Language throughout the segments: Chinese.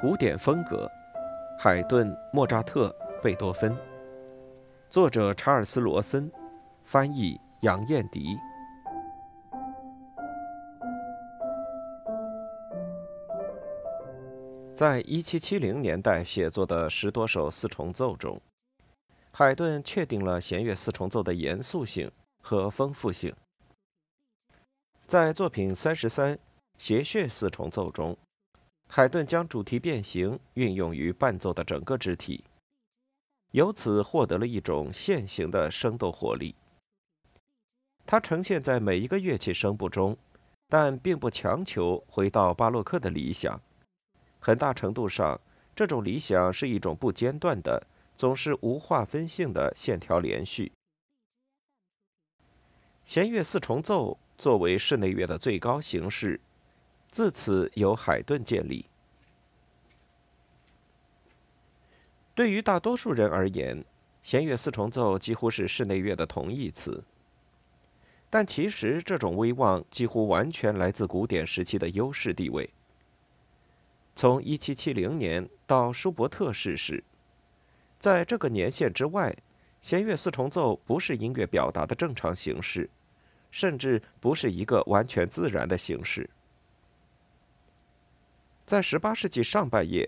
古典风格，海顿、莫扎特、贝多芬。作者查尔斯·罗森，翻译杨燕迪。在一七七零年代写作的十多首四重奏中，海顿确定了弦乐四重奏的严肃性和丰富性。在作品三十三谐谑四重奏中。海顿将主题变形运用于伴奏的整个肢体，由此获得了一种线形的生动活力。它呈现在每一个乐器声部中，但并不强求回到巴洛克的理想。很大程度上，这种理想是一种不间断的、总是无划分性的线条连续。弦乐四重奏作为室内乐的最高形式。自此由海顿建立。对于大多数人而言，弦乐四重奏几乎是室内乐的同义词。但其实这种威望几乎完全来自古典时期的优势地位。从1770年到舒伯特逝世，在这个年限之外，弦乐四重奏不是音乐表达的正常形式，甚至不是一个完全自然的形式。在18世纪上半叶，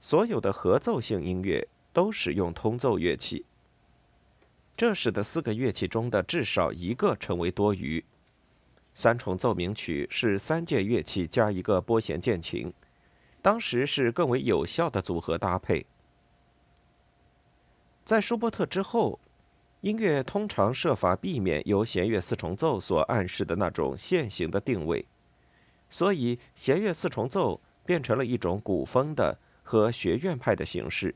所有的合奏性音乐都使用通奏乐器，这使得四个乐器中的至少一个成为多余。三重奏鸣曲是三件乐器加一个拨弦键琴，当时是更为有效的组合搭配。在舒伯特之后，音乐通常设法避免由弦乐四重奏所暗示的那种线形的定位，所以弦乐四重奏。变成了一种古风的和学院派的形式，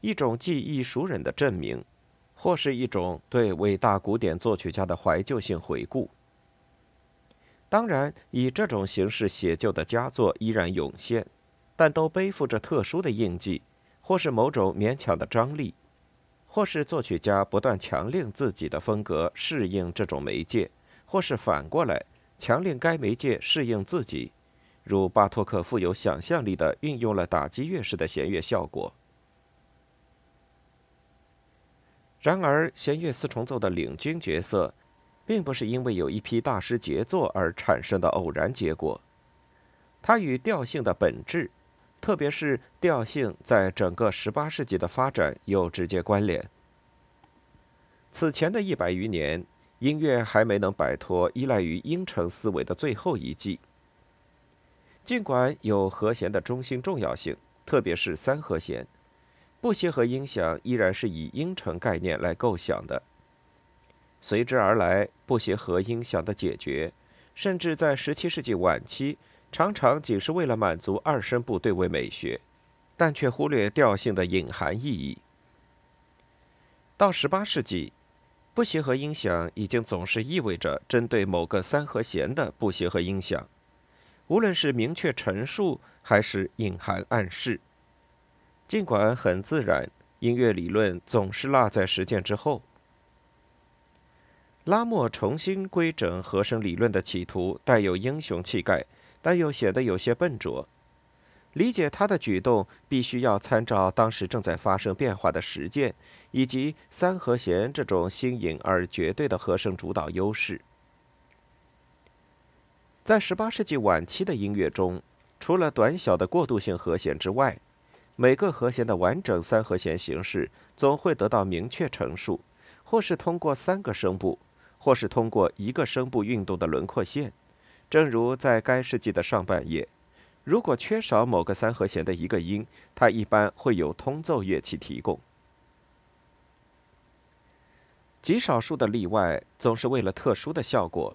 一种记忆熟人的证明，或是一种对伟大古典作曲家的怀旧性回顾。当然，以这种形式写就的佳作依然涌现，但都背负着特殊的印记，或是某种勉强的张力，或是作曲家不断强令自己的风格适应这种媒介，或是反过来强令该媒介适应自己。如巴托克富有想象力的运用了打击乐式的弦乐效果。然而，弦乐四重奏的领军角色，并不是因为有一批大师杰作而产生的偶然结果，它与调性的本质，特别是调性在整个十八世纪的发展有直接关联。此前的一百余年，音乐还没能摆脱依赖于音程思维的最后一击。尽管有和弦的中心重要性，特别是三和弦，不协和音响依然是以音程概念来构想的。随之而来，不协和音响的解决，甚至在17世纪晚期，常常仅是为了满足二声部对位美学，但却忽略调性的隐含意义。到18世纪，不协和音响已经总是意味着针对某个三和弦的不协和音响。无论是明确陈述还是隐含暗示，尽管很自然，音乐理论总是落在实践之后。拉莫重新规整和声理论的企图带有英雄气概，但又显得有些笨拙。理解他的举动，必须要参照当时正在发生变化的实践，以及三和弦这种新颖而绝对的和声主导优势。在18世纪晚期的音乐中，除了短小的过渡性和弦之外，每个和弦的完整三和弦形式总会得到明确陈述，或是通过三个声部，或是通过一个声部运动的轮廓线。正如在该世纪的上半叶，如果缺少某个三和弦的一个音，它一般会有通奏乐器提供。极少数的例外总是为了特殊的效果。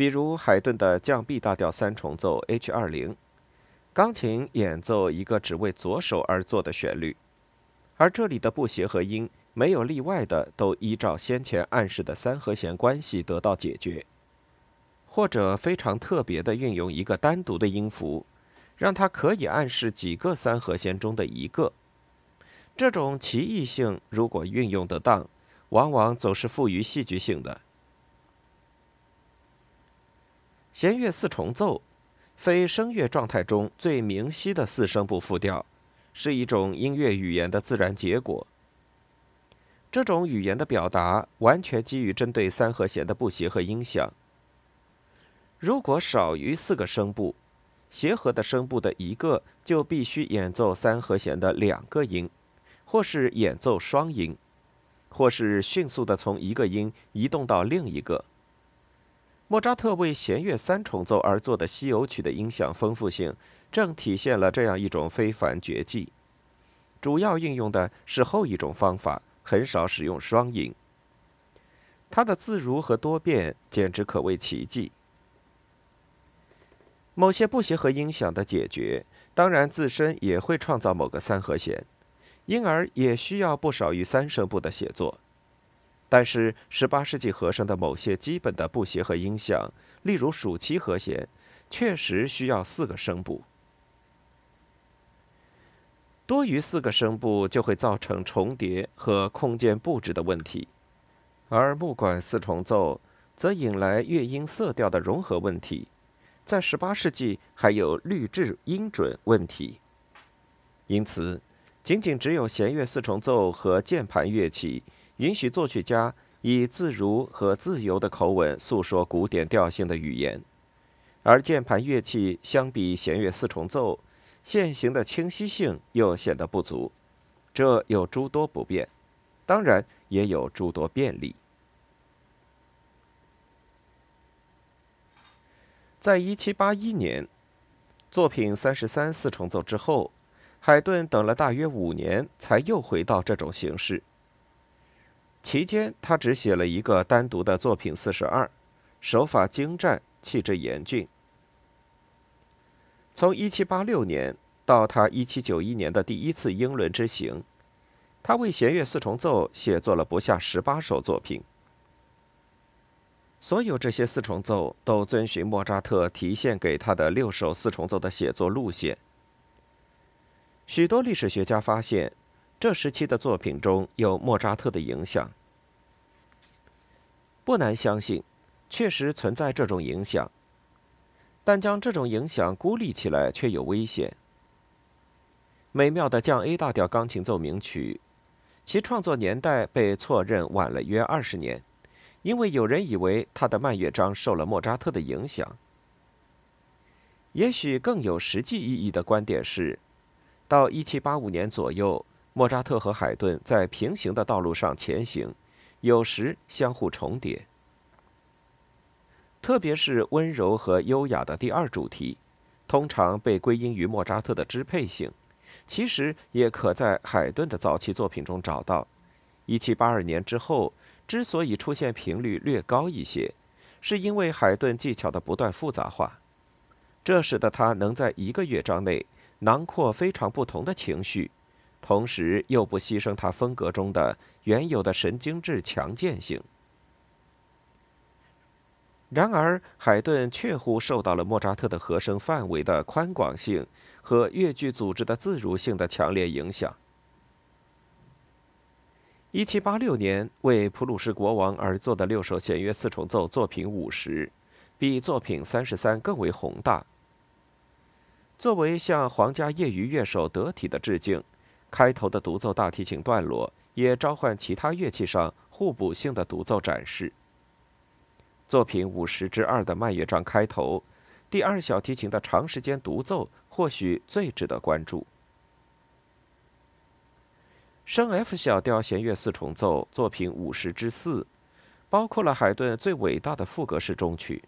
比如海顿的降 B 大调三重奏 H 二零，钢琴演奏一个只为左手而作的旋律，而这里的不协和音没有例外的都依照先前暗示的三和弦关系得到解决，或者非常特别的运用一个单独的音符，让它可以暗示几个三和弦中的一个。这种奇异性如果运用得当，往往总是富于戏剧性的。弦乐四重奏，非声乐状态中最明晰的四声部复调，是一种音乐语言的自然结果。这种语言的表达完全基于针对三和弦的不协和音响。如果少于四个声部，协和的声部的一个就必须演奏三和弦的两个音，或是演奏双音，或是迅速的从一个音移动到另一个。莫扎特为弦乐三重奏而作的西游曲的音响丰富性，正体现了这样一种非凡绝技。主要运用的是后一种方法。很少使用双音，它的自如和多变简直可谓奇迹。某些不协和音响的解决，当然自身也会创造某个三和弦，因而也需要不少于三声部的写作。但是，18世纪和声的某些基本的不协和音响，例如属七和弦，确实需要四个声部。多于四个声部就会造成重叠和空间布置的问题，而木管四重奏则引来乐音色调的融合问题。在18世纪还有律制音准问题，因此，仅仅只有弦乐四重奏和键盘乐器允许作曲家以自如和自由的口吻诉说古典调性的语言，而键盘乐器相比弦乐四重奏。现行的清晰性又显得不足，这有诸多不便，当然也有诸多便利。在一七八一年，作品三十三四重奏之后，海顿等了大约五年，才又回到这种形式。期间，他只写了一个单独的作品四十二，手法精湛，气质严峻。从1786年到他1791年的第一次英伦之行，他为弦乐四重奏写作了不下十八首作品。所有这些四重奏都遵循莫扎特提献给他的六首四重奏的写作路线。许多历史学家发现，这时期的作品中有莫扎特的影响。不难相信，确实存在这种影响。但将这种影响孤立起来却有危险。美妙的降 A 大调钢琴奏鸣曲，其创作年代被错认晚了约二十年，因为有人以为它的慢乐章受了莫扎特的影响。也许更有实际意义的观点是，到1785年左右，莫扎特和海顿在平行的道路上前行，有时相互重叠。特别是温柔和优雅的第二主题，通常被归因于莫扎特的支配性，其实也可在海顿的早期作品中找到。1782年之后，之所以出现频率略高一些，是因为海顿技巧的不断复杂化，这使得他能在一个乐章内囊括非常不同的情绪，同时又不牺牲他风格中的原有的神经质强健性。然而，海顿确乎受到了莫扎特的和声范围的宽广性和乐句组织的自如性的强烈影响。一七八六年为普鲁士国王而作的六首弦乐四重奏作品五十，比作品三十三更为宏大。作为向皇家业余乐手得体的致敬，开头的独奏大提琴段落也召唤其他乐器上互补性的独奏展示。作品五十之二的慢乐章开头，第二小提琴的长时间独奏或许最值得关注。升 F 小调弦乐四重奏作品五十之四，包括了海顿最伟大的副歌式中曲，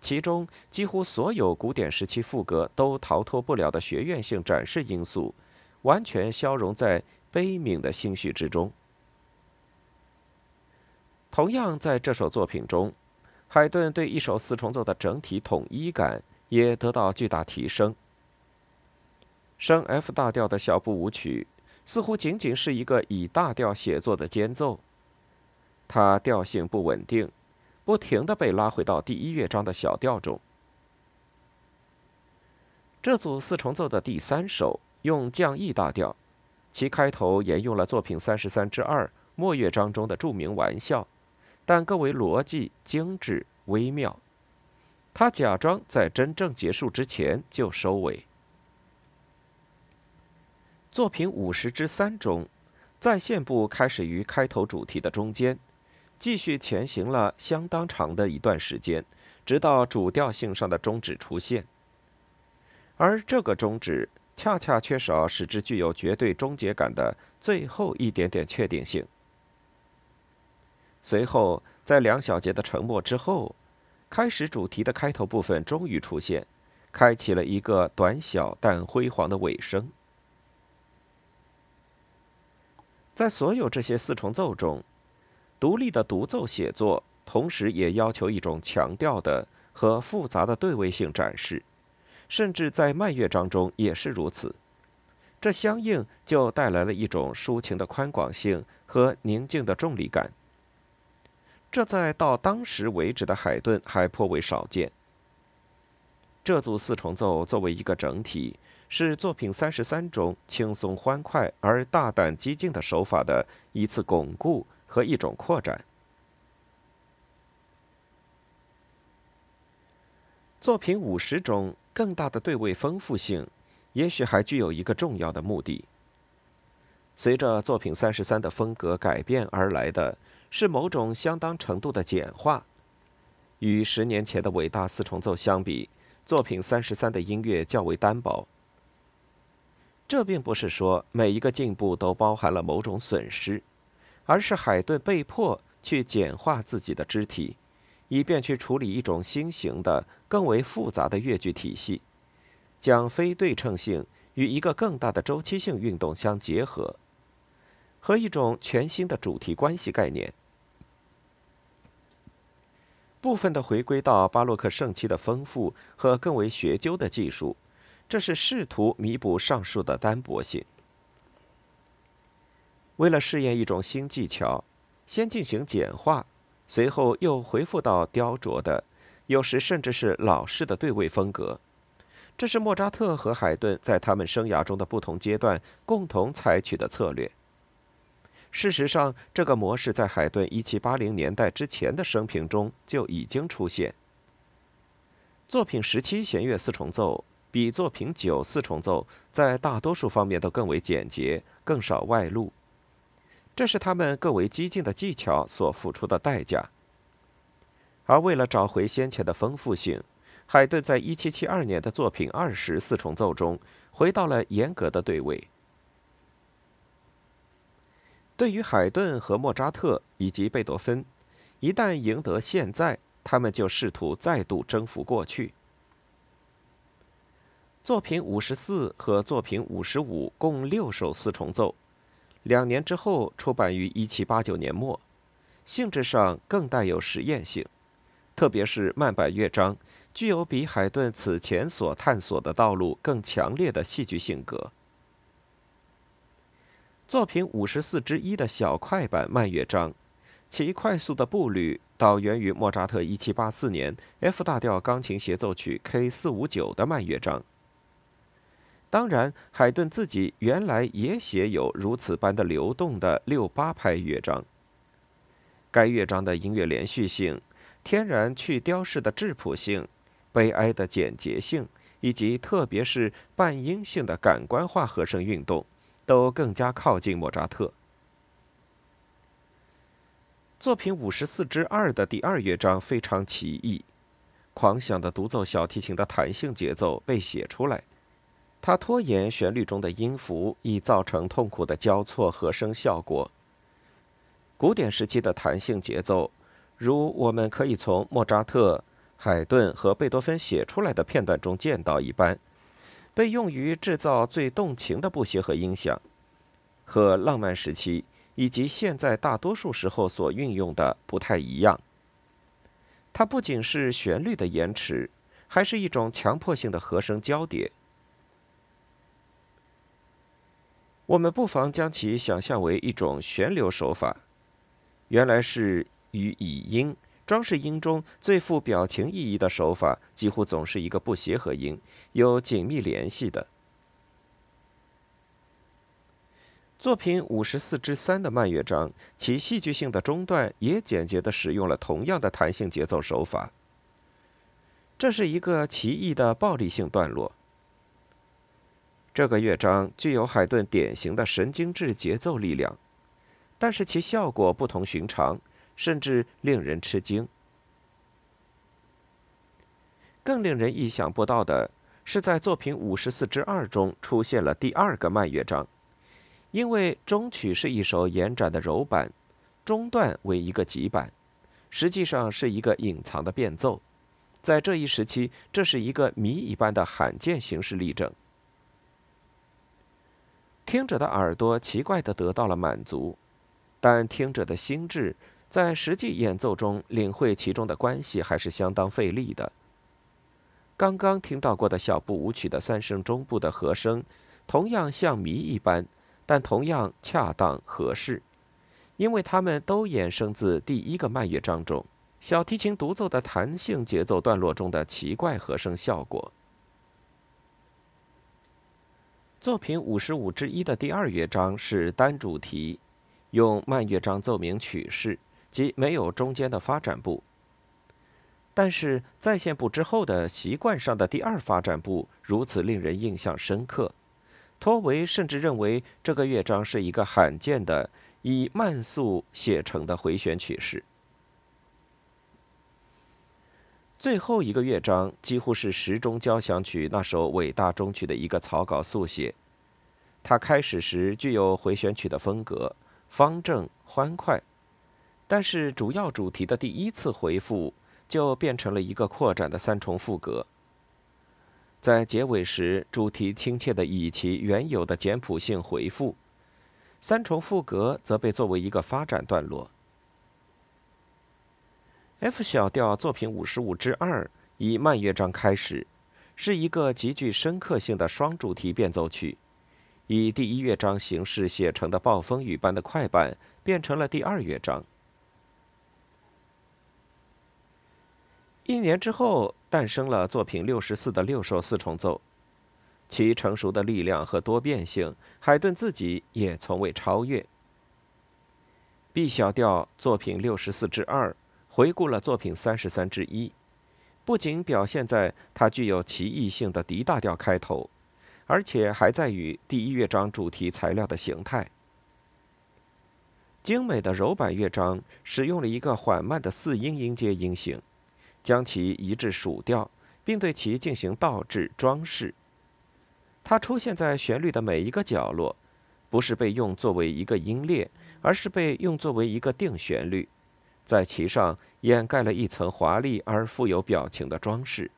其中几乎所有古典时期副歌都逃脱不了的学院性展示因素，完全消融在悲悯的心绪之中。同样，在这首作品中，海顿对一首四重奏的整体统一感也得到巨大提升。升 F 大调的小步舞曲似乎仅仅是一个以大调写作的间奏，它调性不稳定，不停地被拉回到第一乐章的小调中。这组四重奏的第三首用降 E 大调，其开头沿用了作品三十三之二末乐章中的著名玩笑。但更为逻辑、精致、微妙。他假装在真正结束之前就收尾。作品五十之三中，在线部开始于开头主题的中间，继续前行了相当长的一段时间，直到主调性上的终止出现。而这个终止，恰恰缺少使之具有绝对终结感的最后一点点确定性。随后，在两小节的沉默之后，开始主题的开头部分终于出现，开启了一个短小但辉煌的尾声。在所有这些四重奏中，独立的独奏写作同时也要求一种强调的和复杂的对位性展示，甚至在慢乐章中也是如此。这相应就带来了一种抒情的宽广性和宁静的重力感。这在到当时为止的海顿还颇为少见。这组四重奏作为一个整体。是作品三十三中轻松欢快而大胆激进的手法的一次巩固和一种扩展。作品五十中更大的对位丰富性，也许还具有一个重要的目的。随着作品三十三的风格改变而来的是某种相当程度的简化。与十年前的伟大四重奏相比，作品三十三的音乐较为单薄。这并不是说每一个进步都包含了某种损失，而是海顿被迫去简化自己的肢体，以便去处理一种新型的、更为复杂的乐句体系，将非对称性与一个更大的周期性运动相结合，和一种全新的主题关系概念。部分的回归到巴洛克盛期的丰富和更为学究的技术。这是试图弥补上述的单薄性。为了试验一种新技巧，先进行简化，随后又恢复到雕琢的，有时甚至是老式的对位风格。这是莫扎特和海顿在他们生涯中的不同阶段共同采取的策略。事实上，这个模式在海顿1780年代之前的生平中就已经出现。作品十七弦乐四重奏。比作品九四重奏在大多数方面都更为简洁，更少外露。这是他们更为激进的技巧所付出的代价。而为了找回先前的丰富性，海顿在一七七二年的作品二十四重奏中回到了严格的对位。对于海顿和莫扎特以及贝多芬，一旦赢得现在，他们就试图再度征服过去。作品五十四和作品五十五共六首四重奏，两年之后出版于一七八九年末，性质上更带有实验性，特别是慢板乐章具有比海顿此前所探索的道路更强烈的戏剧性格。作品五十四之一的小快板慢乐章，其快速的步履导源于莫扎特一七八四年 F 大调钢琴协奏曲 K 四五九的慢乐章。当然，海顿自己原来也写有如此般的流动的六八拍乐章。该乐章的音乐连续性、天然去雕饰的质朴性、悲哀的简洁性，以及特别是半音性的感官化和声运动，都更加靠近莫扎特。作品五十四之二的第二乐章非常奇异，狂想的独奏小提琴的弹性节奏被写出来。它拖延旋律中的音符，以造成痛苦的交错和声效果。古典时期的弹性节奏，如我们可以从莫扎特、海顿和贝多芬写出来的片段中见到一般，被用于制造最动情的不协和音响，和浪漫时期以及现在大多数时候所运用的不太一样。它不仅是旋律的延迟，还是一种强迫性的和声交叠。我们不妨将其想象为一种旋流手法，原来是与乙音装饰音中最富表情意义的手法，几乎总是一个不协和音，有紧密联系的。作品五十四之三的慢乐章，其戏剧性的中段也简洁地使用了同样的弹性节奏手法。这是一个奇异的暴力性段落。这个乐章具有海顿典型的神经质节奏力量，但是其效果不同寻常，甚至令人吃惊。更令人意想不到的是，在作品五十四之二中出现了第二个慢乐章，因为中曲是一首延展的柔板，中段为一个急板，实际上是一个隐藏的变奏。在这一时期，这是一个谜一般的罕见形式例证。听者的耳朵奇怪地得到了满足，但听者的心智在实际演奏中领会其中的关系还是相当费力的。刚刚听到过的小步舞曲的三声中部的和声，同样像谜一般，但同样恰当合适，因为它们都衍生自第一个慢乐章中。小提琴独奏的弹性节奏段落中的奇怪和声效果。作品五十五之一的第二乐章是单主题，用慢乐章奏鸣曲式，即没有中间的发展部。但是在线部之后的习惯上的第二发展部如此令人印象深刻，托维甚至认为这个乐章是一个罕见的以慢速写成的回旋曲式。最后一个乐章几乎是时钟交响曲那首伟大终曲的一个草稿速写。它开始时具有回旋曲的风格，方正欢快，但是主要主题的第一次回复就变成了一个扩展的三重复格。在结尾时，主题亲切地以其原有的简朴性回复，三重复格则被作为一个发展段落。F 小调作品五十五之二以慢乐章开始，是一个极具深刻性的双主题变奏曲，以第一乐章形式写成的暴风雨般的快板变成了第二乐章。一年之后，诞生了作品六十四的六首四重奏，其成熟的力量和多变性，海顿自己也从未超越。B 小调作品六十四之二。回顾了作品三十三之一，不仅表现在它具有奇异性的 D 大调开头，而且还在于第一乐章主题材料的形态。精美的柔板乐章使用了一个缓慢的四音音阶音型，将其移至属调，并对其进行倒置装饰。它出现在旋律的每一个角落，不是被用作为一个音列，而是被用作为一个定旋律。在其上掩盖了一层华丽而富有表情的装饰。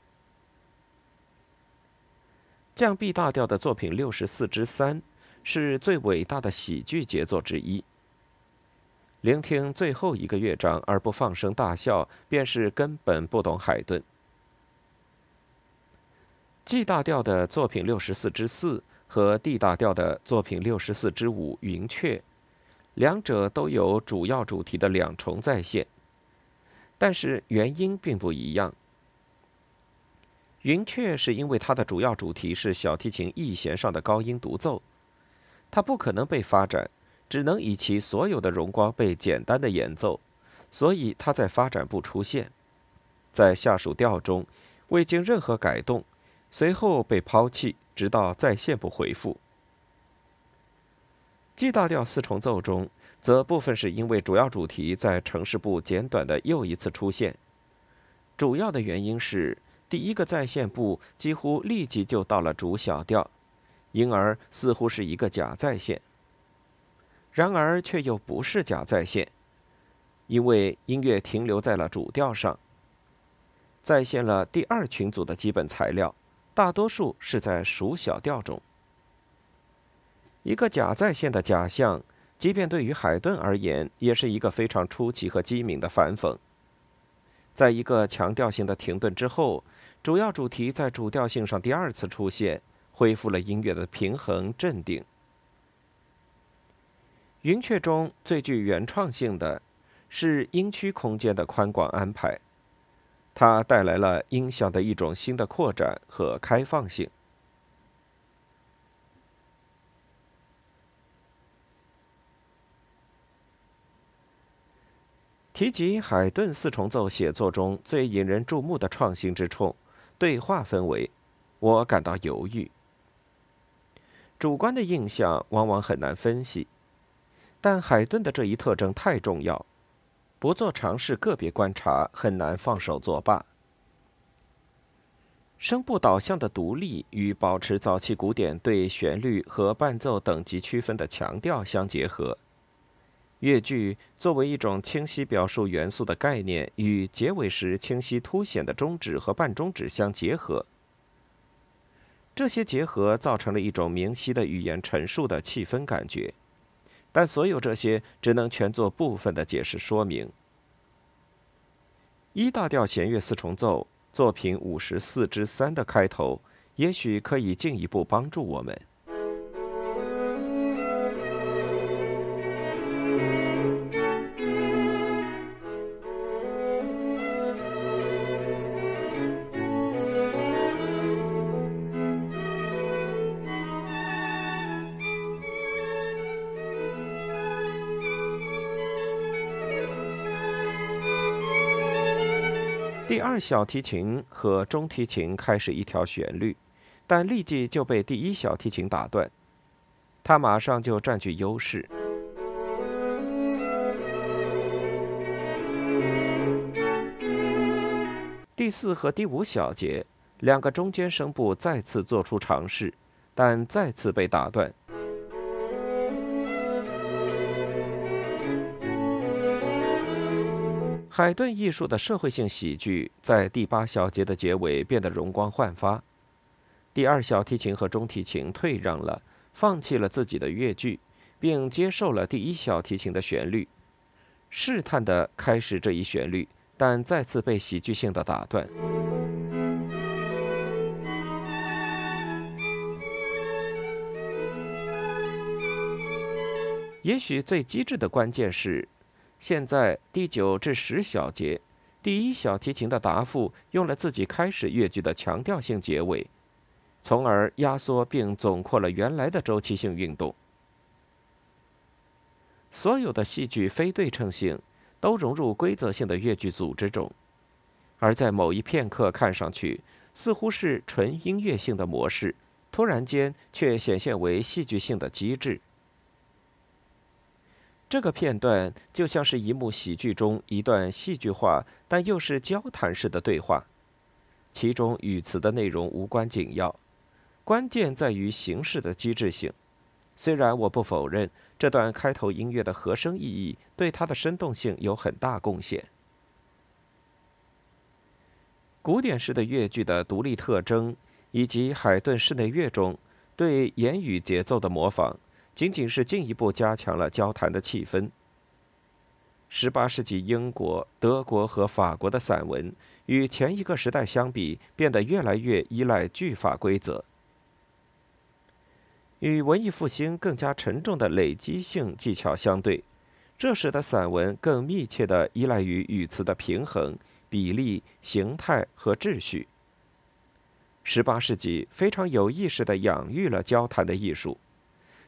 降 B 大调的作品六十四之三是最伟大的喜剧杰作之一。聆听最后一个乐章而不放声大笑，便是根本不懂海顿。G 大调的作品六十四之四和 D 大调的作品六十四之五云雀。两者都有主要主题的两重再现，但是原因并不一样。云雀是因为它的主要主题是小提琴 E 弦上的高音独奏，它不可能被发展，只能以其所有的荣光被简单的演奏，所以它在发展部出现，在下属调中未经任何改动，随后被抛弃，直到再现部回复。G 大调四重奏中，则部分是因为主要主题在城市部简短的又一次出现。主要的原因是第一个再现部几乎立即就到了主小调，因而似乎是一个假再现。然而却又不是假再现，因为音乐停留在了主调上，再现了第二群组的基本材料，大多数是在属小调中。一个假再现的假象，即便对于海顿而言，也是一个非常出奇和机敏的反讽。在一个强调性的停顿之后，主要主题在主调性上第二次出现，恢复了音乐的平衡镇定。云雀中最具原创性的，是音区空间的宽广安排，它带来了音响的一种新的扩展和开放性。提及海顿四重奏写作中最引人注目的创新之处，对话氛围，我感到犹豫。主观的印象往往很难分析，但海顿的这一特征太重要，不做尝试个别观察很难放手作罢。声部导向的独立与保持早期古典对旋律和伴奏等级区分的强调相结合。乐句作为一种清晰表述元素的概念，与结尾时清晰凸显的中指和半中指相结合。这些结合造成了一种明晰的语言陈述的气氛感觉，但所有这些只能全做部分的解释说明。一大调弦乐四重奏作品五十四之三的开头，也许可以进一步帮助我们。第二小提琴和中提琴开始一条旋律，但立即就被第一小提琴打断，它马上就占据优势。第四和第五小节两个中间声部再次做出尝试，但再次被打断。海顿艺术的社会性喜剧在第八小节的结尾变得容光焕发。第二小提琴和中提琴退让了，放弃了自己的乐句，并接受了第一小提琴的旋律，试探地开始这一旋律，但再次被喜剧性的打断。也许最机智的关键是。现在第九至十小节，第一小提琴的答复用了自己开始乐句的强调性结尾，从而压缩并总括了原来的周期性运动。所有的戏剧非对称性都融入规则性的乐句组织中，而在某一片刻看上去似乎是纯音乐性的模式，突然间却显现为戏剧性的机制。这个片段就像是一幕喜剧中一段戏剧化但又是交谈式的对话，其中语词的内容无关紧要，关键在于形式的机智性。虽然我不否认这段开头音乐的和声意义对它的生动性有很大贡献。古典式的乐句的独立特征，以及海顿室内乐中对言语节奏的模仿。仅仅是进一步加强了交谈的气氛。十八世纪英国、德国和法国的散文与前一个时代相比，变得越来越依赖句法规则。与文艺复兴更加沉重的累积性技巧相对，这使得散文更密切地依赖于语词的平衡、比例、形态和秩序。十八世纪非常有意识地养育了交谈的艺术。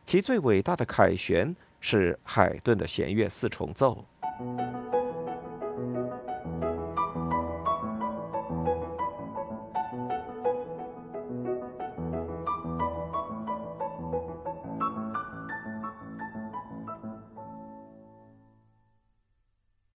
其最伟大的凯旋是海顿的弦乐四重奏。